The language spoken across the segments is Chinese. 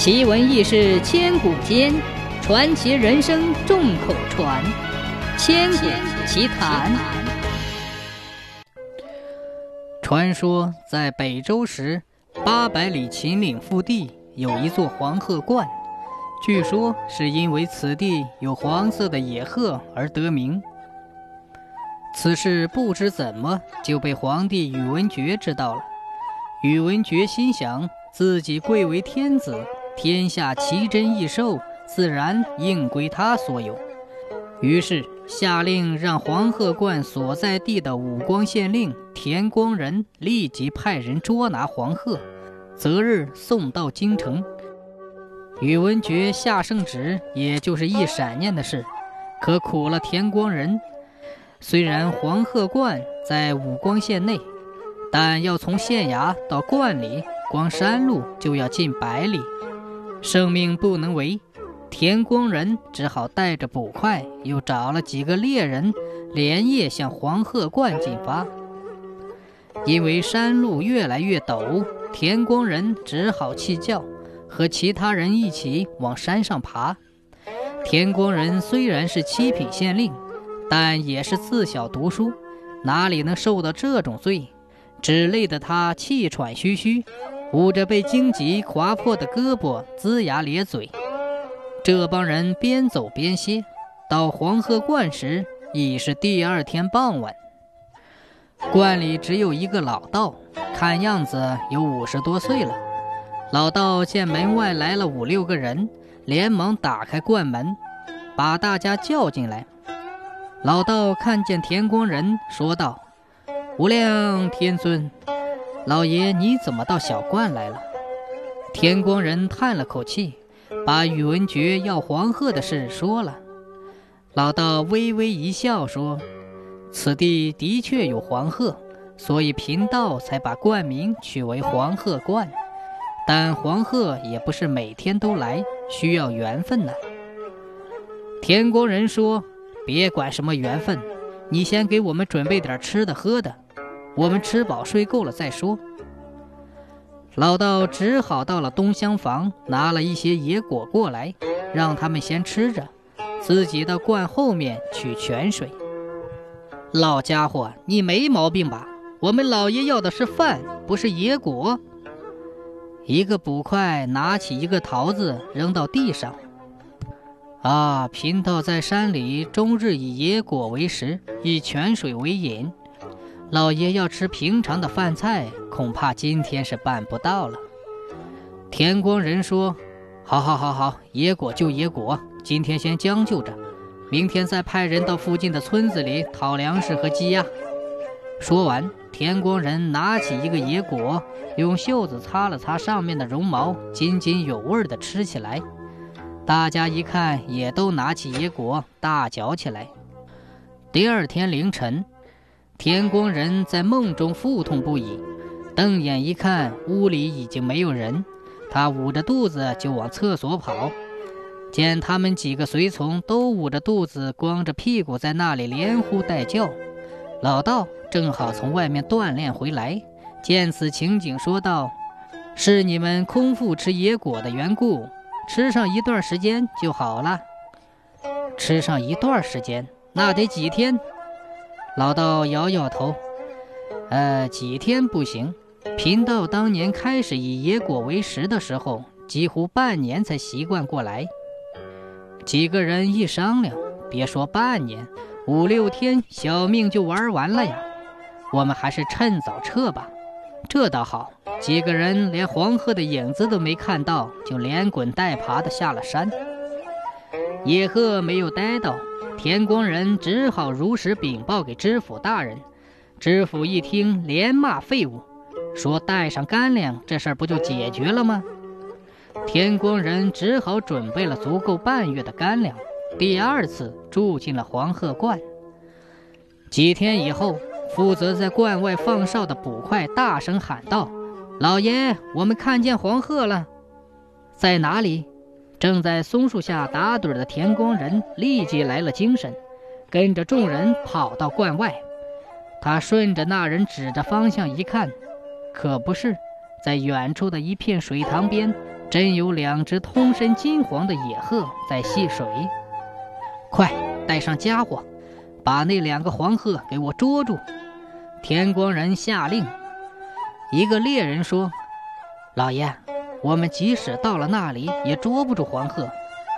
奇闻异事千古间，传奇人生众口传。千古奇谈。传说在北周时，八百里秦岭腹地有一座黄鹤观，据说是因为此地有黄色的野鹤而得名。此事不知怎么就被皇帝宇文觉知道了。宇文觉心想，自己贵为天子，天下奇珍异兽自然应归他所有。于是下令让黄鹤观所在地的武光县令田光仁立即派人捉拿黄鹤，择日送到京城。宇文觉下圣旨，也就是一闪念的事，可苦了田光仁。虽然黄鹤观在武光县内。但要从县衙到观里，光山路就要近百里，生命不能违。田光仁只好带着捕快，又找了几个猎人，连夜向黄鹤观进发。因为山路越来越陡，田光仁只好弃轿，和其他人一起往山上爬。田光仁虽然是七品县令，但也是自小读书，哪里能受到这种罪？只累得他气喘吁吁，捂着被荆棘划破的胳膊，龇牙咧嘴。这帮人边走边歇，到黄鹤观时已是第二天傍晚。观里只有一个老道，看样子有五十多岁了。老道见门外来了五六个人，连忙打开观门，把大家叫进来。老道看见田光仁，说道。无量天尊，老爷你怎么到小观来了？天光人叹了口气，把宇文觉要黄鹤的事说了。老道微微一笑说：“此地的确有黄鹤，所以贫道才把冠名取为黄鹤观。但黄鹤也不是每天都来，需要缘分呢。”天光人说：“别管什么缘分，你先给我们准备点吃的喝的。”我们吃饱睡够了再说。老道只好到了东厢房，拿了一些野果过来，让他们先吃着，自己到罐后面取泉水。老家伙，你没毛病吧？我们老爷要的是饭，不是野果。一个捕快拿起一个桃子扔到地上。啊，贫道在山里终日以野果为食，以泉水为饮。老爷要吃平常的饭菜，恐怕今天是办不到了。田光仁说：“好，好，好，好，野果就野果，今天先将就着，明天再派人到附近的村子里讨粮食和鸡鸭。”说完，田光仁拿起一个野果，用袖子擦了擦上面的绒毛，津津有味地吃起来。大家一看，也都拿起野果大嚼起来。第二天凌晨。田光仁在梦中腹痛不已，瞪眼一看，屋里已经没有人。他捂着肚子就往厕所跑，见他们几个随从都捂着肚子、光着屁股在那里连呼带叫。老道正好从外面锻炼回来，见此情景，说道：“是你们空腹吃野果的缘故，吃上一段时间就好了。吃上一段时间，那得几天？”老道摇摇头，呃，几天不行。贫道当年开始以野果为食的时候，几乎半年才习惯过来。几个人一商量，别说半年，五六天小命就玩完了呀。我们还是趁早撤吧。这倒好，几个人连黄鹤的影子都没看到，就连滚带爬的下了山。野鹤没有待到。田光仁只好如实禀报给知府大人，知府一听，连骂废物，说带上干粮，这事儿不就解决了吗？田光仁只好准备了足够半月的干粮，第二次住进了黄鹤观。几天以后，负责在观外放哨的捕快大声喊道：“老爷，我们看见黄鹤了，在哪里？”正在松树下打盹的田光仁立即来了精神，跟着众人跑到观外。他顺着那人指着方向一看，可不是，在远处的一片水塘边真有两只通身金黄的野鹤在戏水。快带上家伙，把那两个黄鹤给我捉住！田光仁下令。一个猎人说：“老爷，我们即使到了那里，也捉不住黄鹤。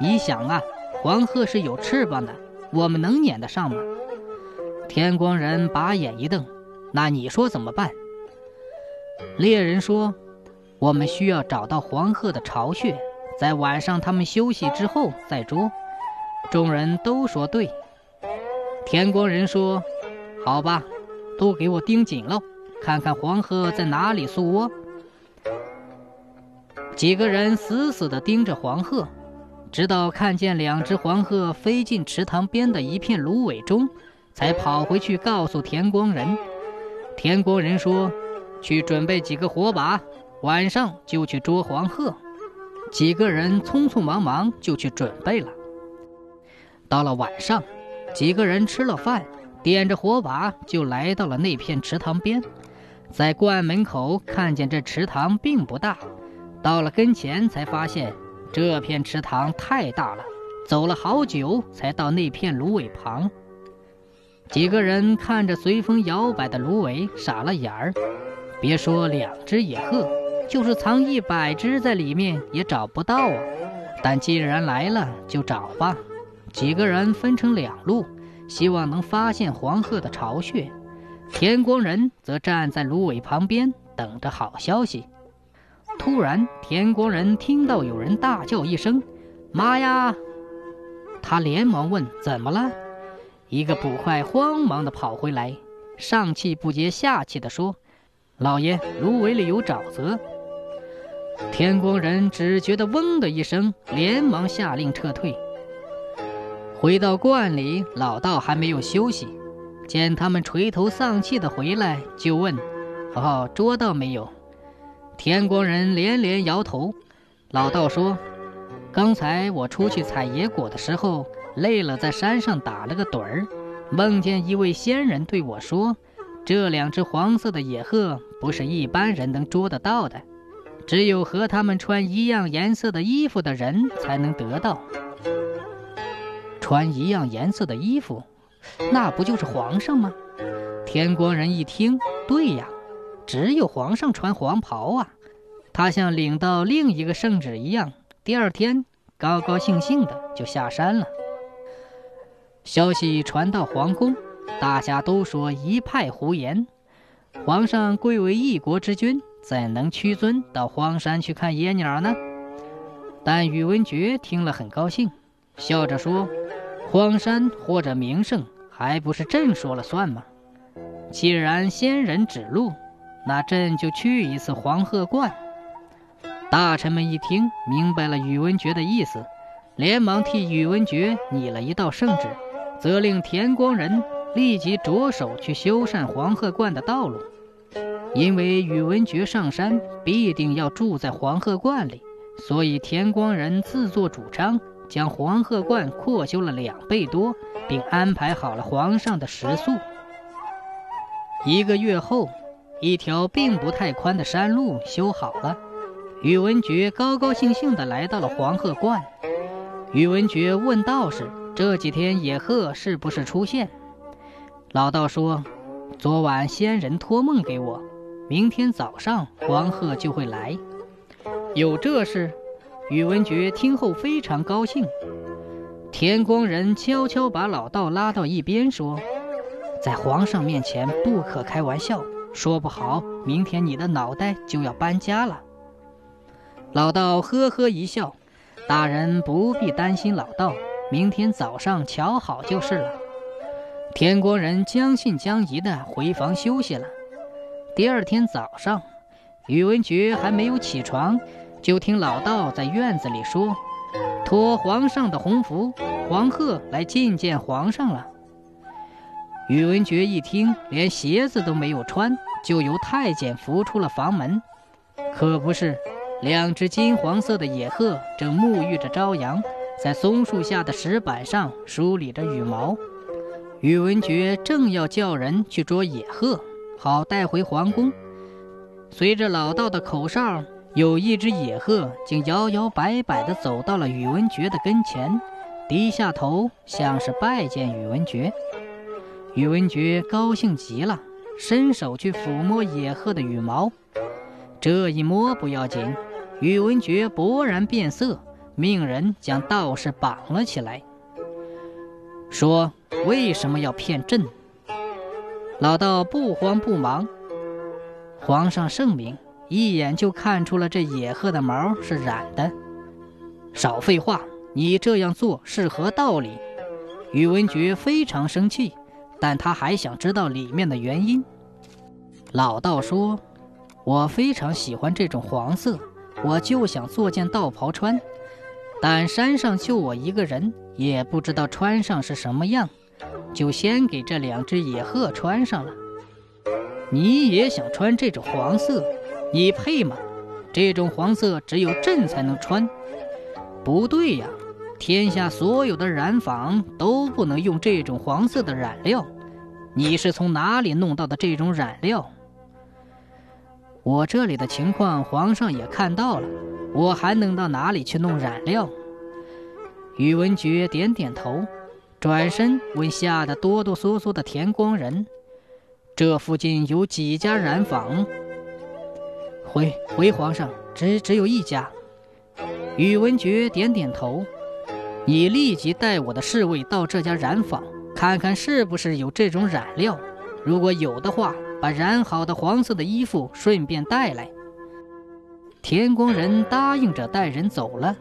你想啊，黄鹤是有翅膀的，我们能撵得上吗？”天光人把眼一瞪：“那你说怎么办？”猎人说：“我们需要找到黄鹤的巢穴，在晚上他们休息之后再捉。”众人都说对。天光人说：“好吧，都给我盯紧喽，看看黄鹤在哪里宿窝。”几个人死死地盯着黄鹤，直到看见两只黄鹤飞进池塘边的一片芦苇中，才跑回去告诉田光人。田光人说：“去准备几个火把，晚上就去捉黄鹤。”几个人匆匆忙忙就去准备了。到了晚上，几个人吃了饭，点着火把就来到了那片池塘边。在灌门口看见这池塘并不大。到了跟前，才发现这片池塘太大了，走了好久才到那片芦苇旁。几个人看着随风摇摆的芦苇，傻了眼儿。别说两只野鹤，就是藏一百只在里面也找不到啊！但既然来了，就找吧。几个人分成两路，希望能发现黄鹤的巢穴。天光人则站在芦苇旁边，等着好消息。突然，田光人听到有人大叫一声：“妈呀！”他连忙问：“怎么了？”一个捕快慌忙地跑回来，上气不接下气地说：“老爷，芦苇里有沼泽。”天光人只觉得“嗡”的一声，连忙下令撤退。回到观里，老道还没有休息，见他们垂头丧气地回来，就问：“哦，捉到没有？”天光人连连摇头，老道说：“刚才我出去采野果的时候，累了，在山上打了个盹儿，梦见一位仙人对我说：‘这两只黄色的野鹤不是一般人能捉得到的，只有和他们穿一样颜色的衣服的人才能得到。’穿一样颜色的衣服，那不就是皇上吗？”天光人一听，对呀。只有皇上穿黄袍啊！他像领到另一个圣旨一样，第二天高高兴兴的就下山了。消息传到皇宫，大家都说一派胡言。皇上贵为一国之君，怎能屈尊到荒山去看野鸟呢？但宇文觉听了很高兴，笑着说：“荒山或者名胜，还不是朕说了算吗？既然仙人指路。”那朕就去一次黄鹤观。大臣们一听明白了宇文觉的意思，连忙替宇文觉拟了一道圣旨，责令田光人立即着手去修缮黄鹤观的道路。因为宇文觉上山必定要住在黄鹤观里，所以田光人自作主张将黄鹤观扩修了两倍多，并安排好了皇上的食宿。一个月后。一条并不太宽的山路修好了，宇文觉高高兴兴地来到了黄鹤观。宇文觉问道士：“这几天野鹤是不是出现？”老道说：“昨晚仙人托梦给我，明天早上黄鹤就会来。”有这事，宇文觉听后非常高兴。天光人悄悄把老道拉到一边说：“在皇上面前不可开玩笑。”说不好，明天你的脑袋就要搬家了。老道呵呵一笑：“大人不必担心，老道，明天早上瞧好就是了。”天光人将信将疑的回房休息了。第二天早上，宇文觉还没有起床，就听老道在院子里说：“托皇上的洪福，黄鹤来觐见皇上了。”宇文觉一听，连鞋子都没有穿，就由太监扶出了房门。可不是，两只金黄色的野鹤正沐浴着朝阳，在松树下的石板上梳理着羽毛。宇文觉正要叫人去捉野鹤，好带回皇宫。随着老道的口哨，有一只野鹤竟摇摇摆摆地走到了宇文觉的跟前，低下头，像是拜见宇文觉。宇文觉高兴极了，伸手去抚摸野鹤的羽毛。这一摸不要紧，宇文觉勃然变色，命人将道士绑了起来，说：“为什么要骗朕？”老道不慌不忙，皇上圣明，一眼就看出了这野鹤的毛是染的。少废话，你这样做是何道理？宇文觉非常生气，但他还想知道里面的原因。老道说：“我非常喜欢这种黄色，我就想做件道袍穿，但山上就我一个人，也不知道穿上是什么样。”就先给这两只野鹤穿上了。你也想穿这种黄色？你配吗？这种黄色只有朕才能穿。不对呀，天下所有的染坊都不能用这种黄色的染料。你是从哪里弄到的这种染料？我这里的情况，皇上也看到了。我还能到哪里去弄染料？宇文觉点点头。转身问吓得哆哆嗦嗦的田光仁：“这附近有几家染坊？”回回皇上，只只有一家。宇文觉点点头：“你立即带我的侍卫到这家染坊，看看是不是有这种染料。如果有的话，把染好的黄色的衣服顺便带来。”田光仁答应着带人走了。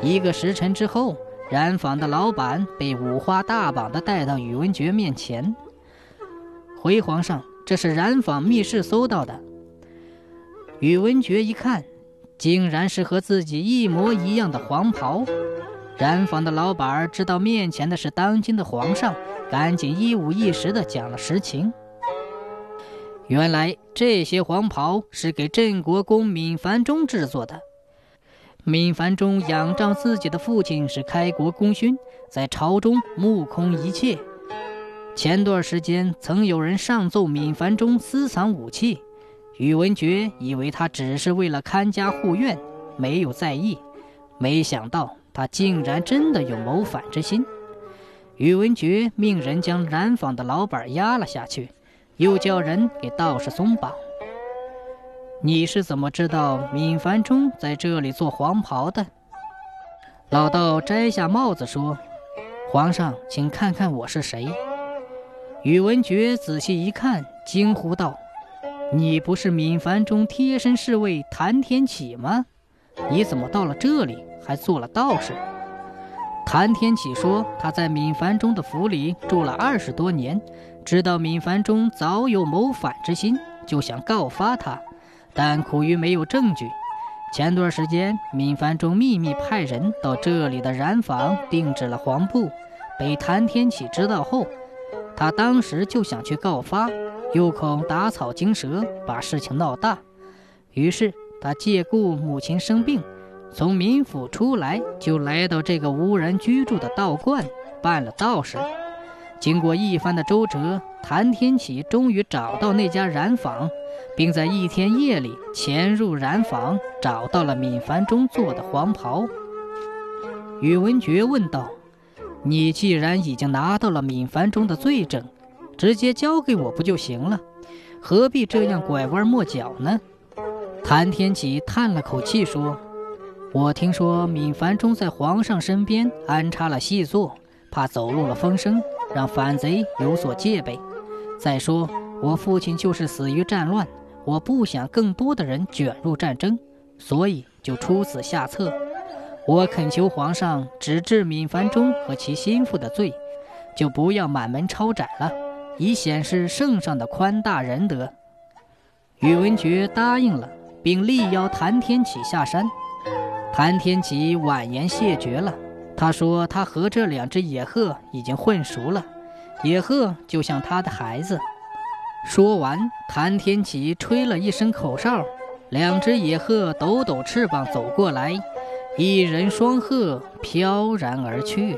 一个时辰之后。染坊的老板被五花大绑的带到宇文觉面前。回皇上，这是染坊密室搜到的。宇文觉一看，竟然是和自己一模一样的黄袍。染坊的老板知道面前的是当今的皇上，赶紧一五一十的讲了实情。原来这些黄袍是给镇国公闵繁中制作的。闵繁中仰仗自己的父亲是开国功勋，在朝中目空一切。前段时间曾有人上奏闵繁中私藏武器，宇文觉以为他只是为了看家护院，没有在意。没想到他竟然真的有谋反之心。宇文觉命人将染坊的老板压了下去，又叫人给道士松绑。你是怎么知道闵凡中在这里做黄袍的？老道摘下帽子说：“皇上，请看看我是谁。”宇文觉仔细一看，惊呼道：“你不是闵凡中贴身侍卫谭天启吗？你怎么到了这里，还做了道士？”谭天启说：“他在闵凡中的府里住了二十多年，知道闵凡中早有谋反之心，就想告发他。”但苦于没有证据。前段时间，闵凡中秘密派人到这里的染坊定制了黄布，被谭天启知道后，他当时就想去告发，又恐打草惊蛇，把事情闹大，于是他借故母亲生病，从民府出来，就来到这个无人居住的道观，办了道士。经过一番的周折，谭天启终于找到那家染坊，并在一天夜里潜入染坊，找到了闵凡中做的黄袍。宇文觉问道：“你既然已经拿到了闵凡中的罪证，直接交给我不就行了？何必这样拐弯抹角呢？”谭天启叹了口气说：“我听说闵凡中在皇上身边安插了细作，怕走漏了风声。”让反贼有所戒备。再说，我父亲就是死于战乱，我不想更多的人卷入战争，所以就出此下策。我恳求皇上只治闵凡中和其心腹的罪，就不要满门抄斩了，以显示圣上的宽大仁德。宇文觉答应了，并力邀谭天启下山。谭天琪婉言谢绝了。他说：“他和这两只野鹤已经混熟了，野鹤就像他的孩子。”说完，谭天琪吹了一声口哨，两只野鹤抖抖翅膀走过来，一人双鹤飘然而去。